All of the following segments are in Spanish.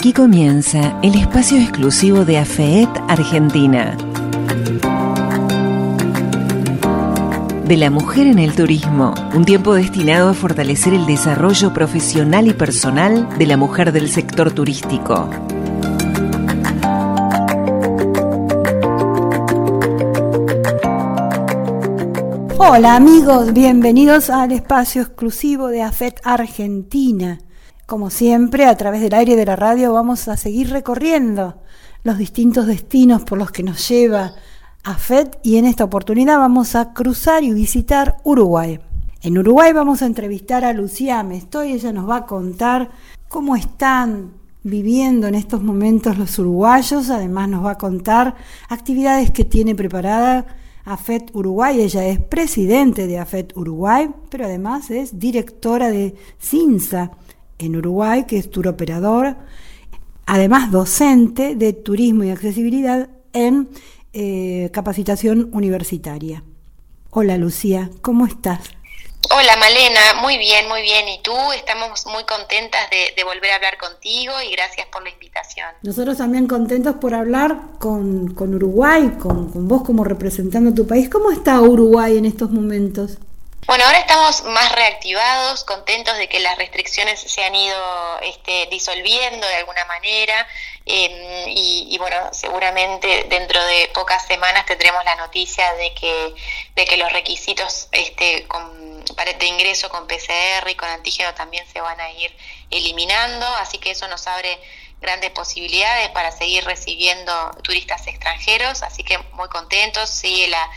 Aquí comienza el espacio exclusivo de AFET Argentina. De la mujer en el turismo, un tiempo destinado a fortalecer el desarrollo profesional y personal de la mujer del sector turístico. Hola amigos, bienvenidos al espacio exclusivo de AFET Argentina. Como siempre, a través del aire de la radio vamos a seguir recorriendo los distintos destinos por los que nos lleva AFET y en esta oportunidad vamos a cruzar y visitar Uruguay. En Uruguay vamos a entrevistar a Lucía Mestoy, ella nos va a contar cómo están viviendo en estos momentos los uruguayos, además nos va a contar actividades que tiene preparada AFET Uruguay, ella es presidente de AFET Uruguay, pero además es directora de CINSA en Uruguay, que es tour operador, además docente de turismo y accesibilidad en eh, capacitación universitaria. Hola Lucía, ¿cómo estás? Hola Malena, muy bien, muy bien. ¿Y tú? Estamos muy contentas de, volver a hablar contigo y gracias por la invitación. Nosotros también contentos por hablar con, Uruguay, con, con, vos como representando tu país. ¿Cómo está Uruguay en estos momentos? Bueno, ahora estamos más reactivados, contentos de que las restricciones se han ido este, disolviendo de alguna manera em, y, bueno, seguramente dentro de pocas semanas tendremos la noticia de que, de que los requisitos este, con, de ingreso con PCR y con antígeno también se van a ir eliminando, así que eso nos abre grandes posibilidades para seguir recibiendo turistas extranjeros, así que muy contentos, sigue la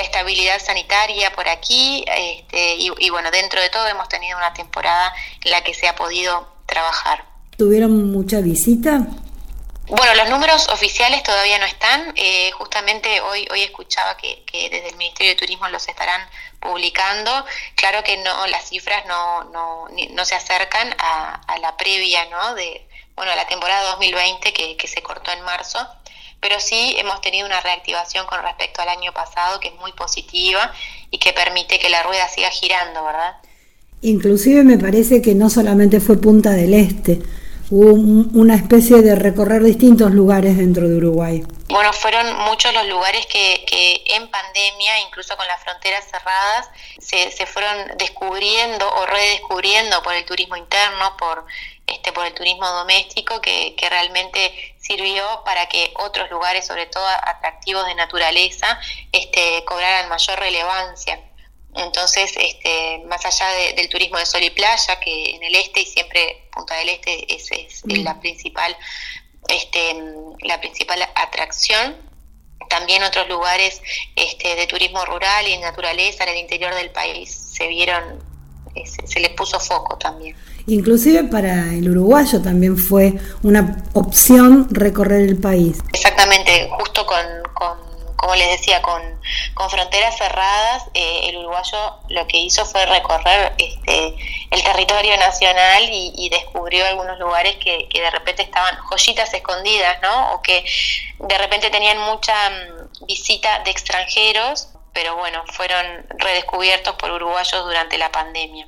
la estabilidad sanitaria por aquí este, y, bueno, dentro de todo hemos tenido una temporada en la que se ha podido trabajar. ¿Tuvieron mucha visita? Bueno, los números oficiales todavía no están. Eh, justamente hoy hoy escuchaba que, desde el Ministerio de Turismo los estarán publicando. Claro que no las cifras no, no, no se acercan a, a, la previa, ¿no? De bueno, a la temporada 2020 que, que se cortó en marzo pero sí hemos tenido una reactivación con respecto al año pasado que es muy positiva y que permite que la rueda siga girando, ¿verdad? Inclusive me parece que no solamente fue Punta del Este, hubo una especie de recorrer distintos lugares dentro de Uruguay. Bueno, fueron muchos los lugares que, en pandemia, incluso con las fronteras cerradas, se, se fueron descubriendo o redescubriendo por el turismo interno, por este, por el turismo doméstico que, que, realmente sirvió para que otros lugares, sobre todo atractivos de naturaleza, este, cobraran mayor relevancia. Entonces, este, más allá del turismo de sol y playa, que en el este y siempre Punta del Este es, es mm. la principal, este, la principal atracción, también otros lugares este, de turismo rural y de naturaleza en el interior del país se vieron, se, se les puso foco también. Inclusive para el uruguayo también fue una opción recorrer el país. Exactamente, justo con, como les decía, con, fronteras cerradas, eh, el uruguayo lo que hizo fue recorrer este, el territorio nacional y, descubrió algunos lugares que, que, de repente estaban joyitas escondidas, ¿no? O que de repente tenían mucha mm, visita de extranjeros, pero bueno, fueron redescubiertos por uruguayos durante la pandemia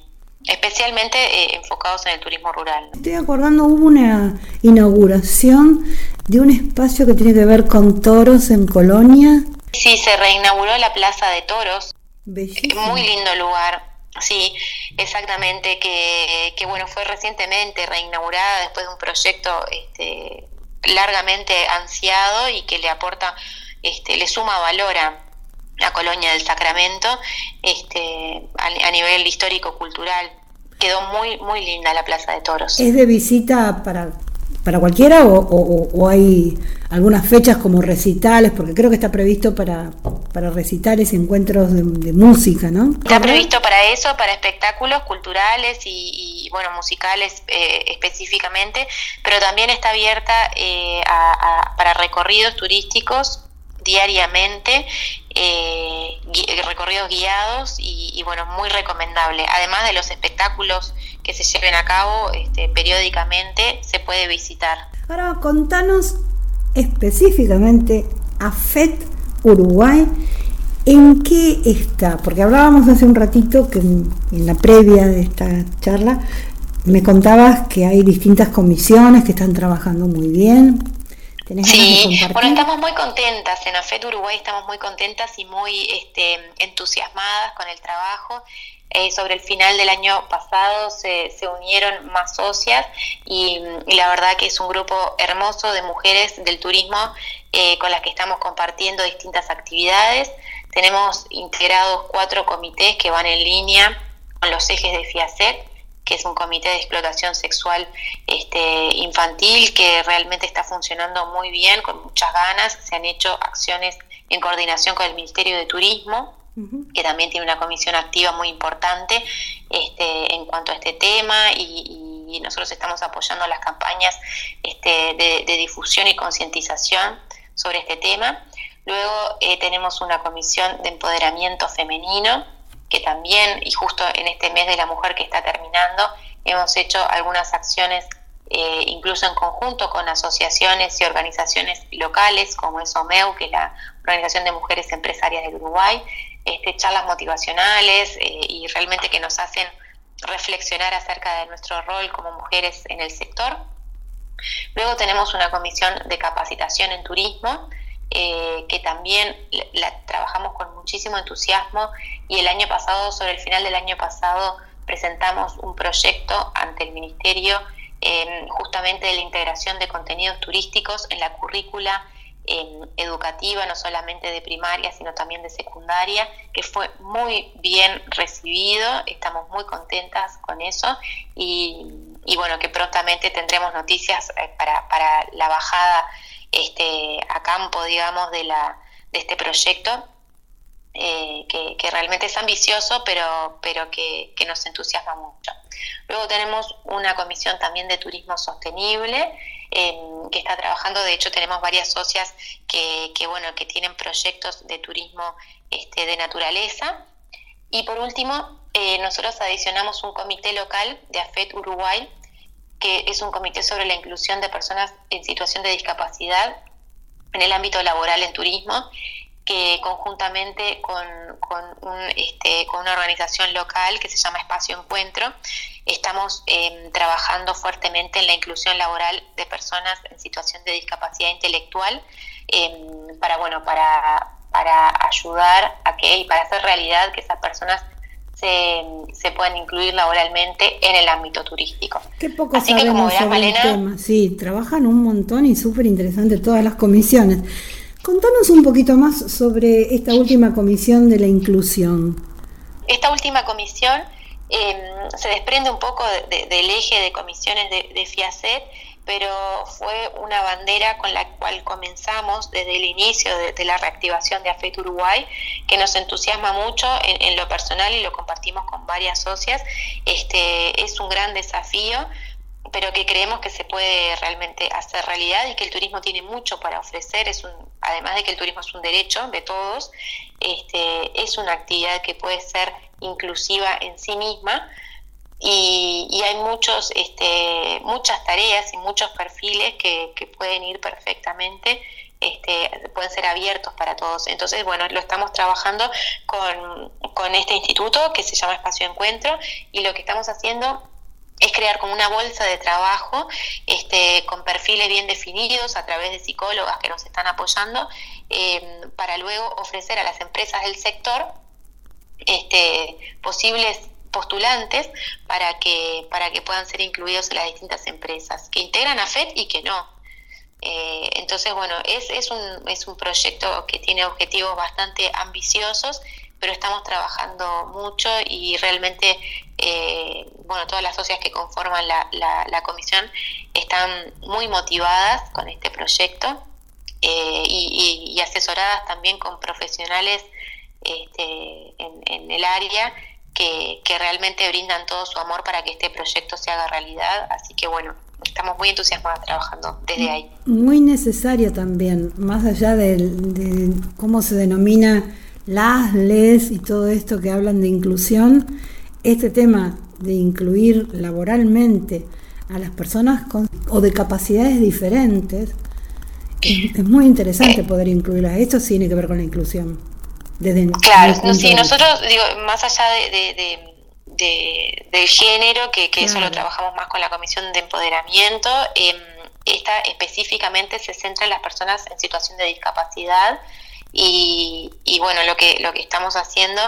especialmente eh, enfocados en el turismo rural. Estoy acordando, hubo una inauguración de un espacio que tiene que ver con toros en Colonia. Sí, se reinauguró la Plaza de Toros. Muy lindo lugar. Sí, exactamente, que, que bueno, fue recientemente reinaugurada después de un proyecto este, largamente ansiado y que le aporta, este, le suma valor a, la colonia del Sacramento, este, a, nivel histórico-cultural. Quedó muy, muy linda la Plaza de Toros. ¿Es de visita para, para cualquiera o, hay algunas fechas como recitales? Porque creo que está previsto para, para recitales y encuentros de, música, ¿no? Está previsto para eso, para espectáculos culturales y, bueno, musicales eh, específicamente, pero también está abierta eh, para recorridos turísticos diariamente, eh, recorridos guiados y, bueno, muy recomendable. Además de los espectáculos que se lleven a cabo este, periódicamente, se puede visitar. Ahora contanos específicamente a FET Uruguay. ¿En qué está? Porque hablábamos hace un ratito que en, la previa de esta charla Me contabas que hay distintas comisiones que están trabajando muy bien. Sí, bueno, estamos muy contentas, en AFET Uruguay estamos muy contentas y muy este, entusiasmadas con el trajo. Eh, sobre el final del año pasado se, se unieron más socias y, la verdad que es un grupo hermoso de mujeres del turismo eh, con las que estamos compartiendo distintas actividades. Tenemos integrados cuatro comités que van en línea con los ejes de FIACET que es un comité de explotación sexual este, infantil que realmente está funcionando muy bien, con muchas ganas. Se han hecho acciones en coordinación con el Ministerio de Turismo, que también tiene una comisión activa muy importante este, en cuanto a este tema y, nosotros estamos apoyando las campañas este, de, difusión y concientización sobre este tema. Luego eh, tenemos una comisión de empoderamiento femenino que también, y justo en este mes de la mujer que está terminando, hemos hecho algunas acciones eh, incluso en conjunto con asociaciones y organizaciones locales como es OMEU, que es la Organización de Mujeres Empresarias del Uruguay, este, charlas motivacionales eh, y realmente que nos hacen reflexionar acerca de nuestro rol como mujeres en el sector. Luego tenemos una comisión de capacitación en turismo, eh, que también la, trabajamos con muchísimo entusiasmo y el año pasado, sobre el final del año pasado, presentamos un proyecto ante el Ministerio eh, justamente de la integración de contenidos turísticos en la currícula eh, educativa, no solamente de primaria, sino también de secundaria, que fue muy bien recibido, estamos muy contentas con eso y, bueno, que prontamente tendremos noticias para, para la bajada este, a campo, digamos, de, la, de este proyecto, eh, que, realmente es ambicioso, pero, pero que, nos entusiasma mucho. Luego tenemos una comisión también de turismo sostenible que está trabajando, de hecho tenemos varias socias que, que, bueno, que tienen proyectos de turismo este, de naturaleza. Y por último, eh, nosotros adicionamos un comité local de AFET Uruguay que es un comité sobre la inclusión de personas en situación de discapacidad en el ámbito laboral en turismo, que conjuntamente con, este, con, una organización local que se llama Espacio Encuentro, estamos em, trabajando fuertemente en la inclusión laboral de personas en situación de discapacidad intelectual em, para, bueno, para, para ayudar a que y para hacer realidad que esas personas se, pueden incluir laboralmente en el ámbito turístico. Qué poco sabemos sobre el tema. Sí, trabajan un montón y súper interesante todas las comisiones. Contanos un poquito más sobre esta última comisión de la inclusión. Esta última comisión em, se desprende un poco del eje de comisiones de, de FIACET pero fue una bandera con la cual comenzamos desde el inicio de, la reactivación de AFET Uruguay, que nos entusiasma mucho en, lo personal y lo compartimos con varias socias. Este, es un gran desafío pero que creemos que se puede realmente hacer realidad y que el turismo tiene mucho para ofrecer, es además de que el turismo es un derecho de todos, este, es una actividad que puede ser inclusiva en sí misma, y, hay muchos, este, muchas tareas y muchos perfiles que, pueden ir perfectamente, este, pueden ser abiertos para todos. Entonces, bueno, lo estamos trabajando con, con este instituto que se llama Espacio Encuentro y lo que estamos haciendo es crear como una bolsa de trabajo este, con perfiles bien definidos a través de psicólogas que nos están apoyando eh, para luego ofrecer a las empresas del sector este, posibles postulantes para que, para que puedan ser incluidos en las distintas empresas, que integran a FED y que no. Eh, entonces, bueno, es, es, un, es un proyecto que tiene objetivos bastante ambiciosos, pero estamos trabajando mucho y realmente, eh, bueno, todas las socias que conforman la, la, comisión están muy motivadas con este proyecto eh, y, asesoradas también con profesionales este, en el área que, realmente brindan todo su amor para que este proyecto se haga realidad. Así que bueno, estamos muy entusiasmados trabajando desde ahí. Muy necesario también, más allá de, cómo se denomina las les y todo esto que hablan de inclusión, este tema de incluir laboralmente a las personas con, o de capacidades diferentes, es, muy interesante poder incluirlas. Esto tiene que ver con la inclusión claro, sí, nosotros, digo, más allá de, del género, que, eso lo trabajamos más con la Comisión de Empoderamiento. Em, esta específicamente se centra en las personas en situación de discapacidad y, bueno, lo que, lo que estamos haciendo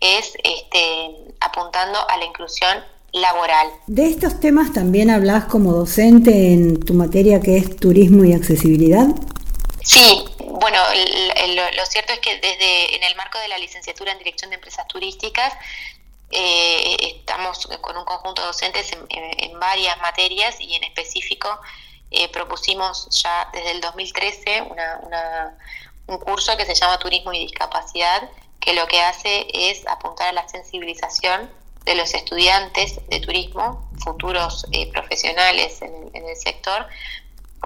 es este, apuntando a la inclusión laboral. De estos temas también hablas como docente en tu materia que es turismo y accesibilidad. Sí, bueno, lo, cierto es que desde en el marco de la licenciatura en Dirección de Empresas Turísticas eh, estamos con un conjunto de docentes en, varias materias y en específico eh, propusimos ya desde el 2013 un curso que se llama Turismo y Discapacidad, que lo que hace es apuntar a la sensibilización de los estudiantes de turismo, futuros eh, profesionales en, el sector,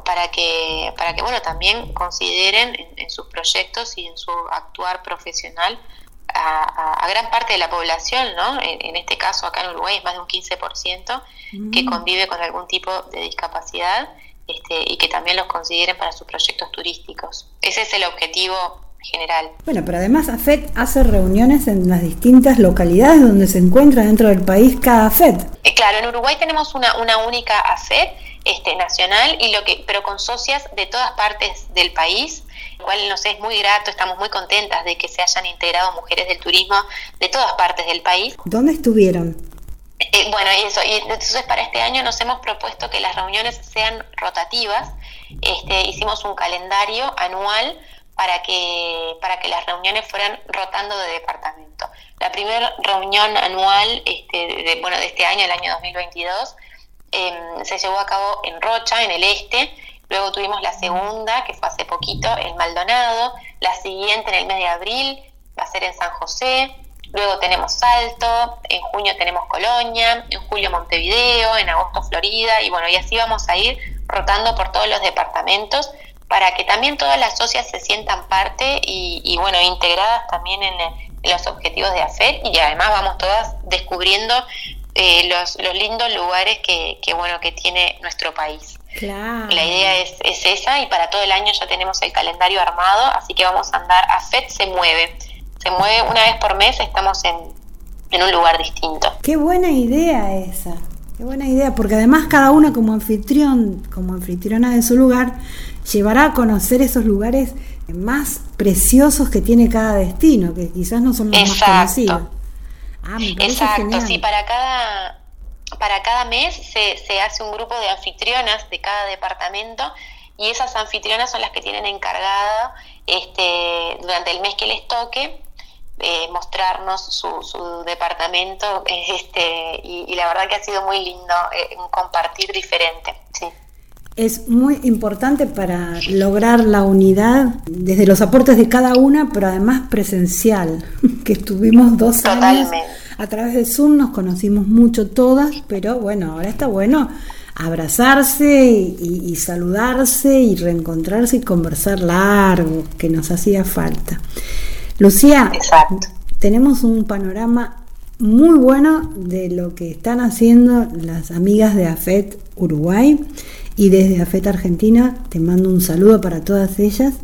para que, para que bueno, también consideren en, sus proyectos y en su actuar profesional a, gran parte de la población, ¿no? En, este caso acá en Uruguay es más de un 15% que mm. convive con algún tipo de discapacidad este, y que también los consideren para sus proyectos turísticos. Ese es el objetivo general. Bueno, pero además AFET hace reuniones en las distintas localidades donde se encuentra dentro del país cada AFET. Eh, claro, en Uruguay tenemos una, una única AFET este, nacional, y lo que, pero con socias de todas partes del país, lo cual nos es muy grato, estamos muy contentas de que se hayan integrado mujeres del turismo de todas partes del país. ¿Dónde estuvieron? Eh, bueno, eso, y entonces para este año nos hemos propuesto que las reuniones sean rotativas, este, hicimos un calendario anual para que, para que las reuniones fueran rotando de departamento. La primera reunión anual este, de, bueno, de este año, el año 2022, em, se llevó a cabo en Rocha, en el este, luego tuvimos la segunda, que fue hace poquito, en Maldonado, la siguiente en el mes de abril, va a ser en San José, luego tenemos Salto, en junio tenemos Colonia, en julio Montevideo, en agosto Florida, y bueno, y así vamos a ir rotando por todos los departamentos para que también todas las socias se sientan parte y, bueno, integradas también en, los objetivos de AFET y además vamos todas descubriendo eh, los, los, lindos lugares que, que, bueno, que tiene nuestro país. La idea es, es, esa y para todo el año ya tenemos el calendario armado, así que vamos a andar, AFET se mueve, se mueve una vez por mes, estamos en, en un lugar distinto. Qué buena idea esa. Qué buena idea, porque además cada una como anfitrión, como anfitriona de su lugar, llevará a conocer esos lugares más preciosos que tiene cada destino, que quizás no son los más conocidos. Ah, Exacto, sí, para cada, para cada mes se, se hace un grupo de anfitrionas de cada departamento y esas anfitrionas son las que tienen encargada este, durante el mes que les toque eh, mostrarnos su, su departamento este, y, la verdad que ha sido muy lindo eh, compartir diferente. Sí. Es muy importante para lograr la unidad desde los aportes de cada una, pero además presencial, que estuvimos dos años a través de Zoom, nos conocimos mucho todas, pero bueno, ahora está bueno abrazarse y, y, saludarse y reencontrarse y conversar largo, que nos hacía falta. Lucía, tenemos un panorama muy bueno de lo que están haciendo las amigas de AFET Uruguay y desde AFET Argentina te mando un saludo para todas ellas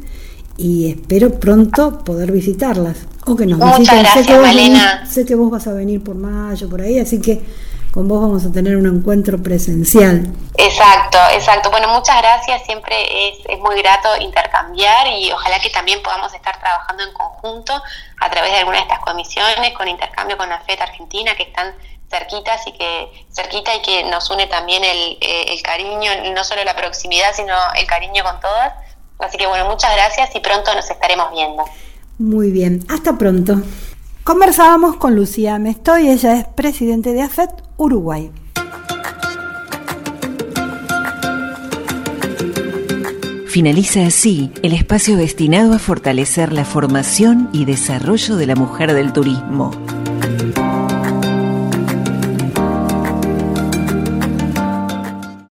y espero pronto poder visitarlas o que nos visiten. sé, que sé que vos vas a venir por mayo, por ahí, así que con vos vamos a tener un encuentro presencial. Exacto, exacto. Bueno, muchas gracias. Siempre es, es, muy grato intercambiar y ojalá que también podamos estar trabajando en conjunto a través de alguna de estas comisiones, con intercambio con la FED Argentina, que están cerquitas y que cerquita y que nos une también el, eh, el cariño, no solo la proximidad, sino el cariño con todas. Así que bueno, muchas gracias y pronto nos estaremos viendo. Muy bien, hasta pronto. Conversábamos con Lucía Mestoy, ella es presidente de AFET Uruguay. Finaliza así el espacio destinado a fortalecer la formación y desarrollo de la mujer del turismo.